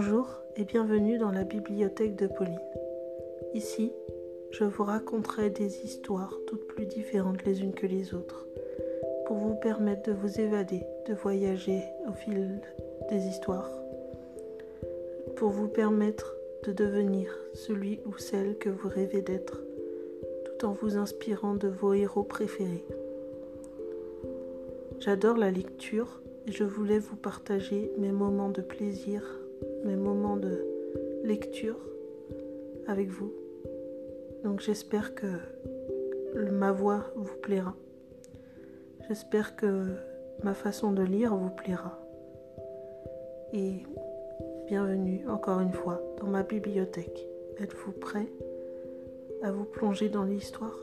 Bonjour et bienvenue dans la bibliothèque de Pauline. Ici, je vous raconterai des histoires toutes plus différentes les unes que les autres, pour vous permettre de vous évader, de voyager au fil des histoires, pour vous permettre de devenir celui ou celle que vous rêvez d'être, tout en vous inspirant de vos héros préférés. J'adore la lecture et je voulais vous partager mes moments de plaisir, mes moments de lecture avec vous. Donc j'espère que ma voix vous plaira. J'espère que ma façon de lire vous plaira. Et bienvenue encore une fois dans ma bibliothèque. Êtes-vous prêt à vous plonger dans l'histoire?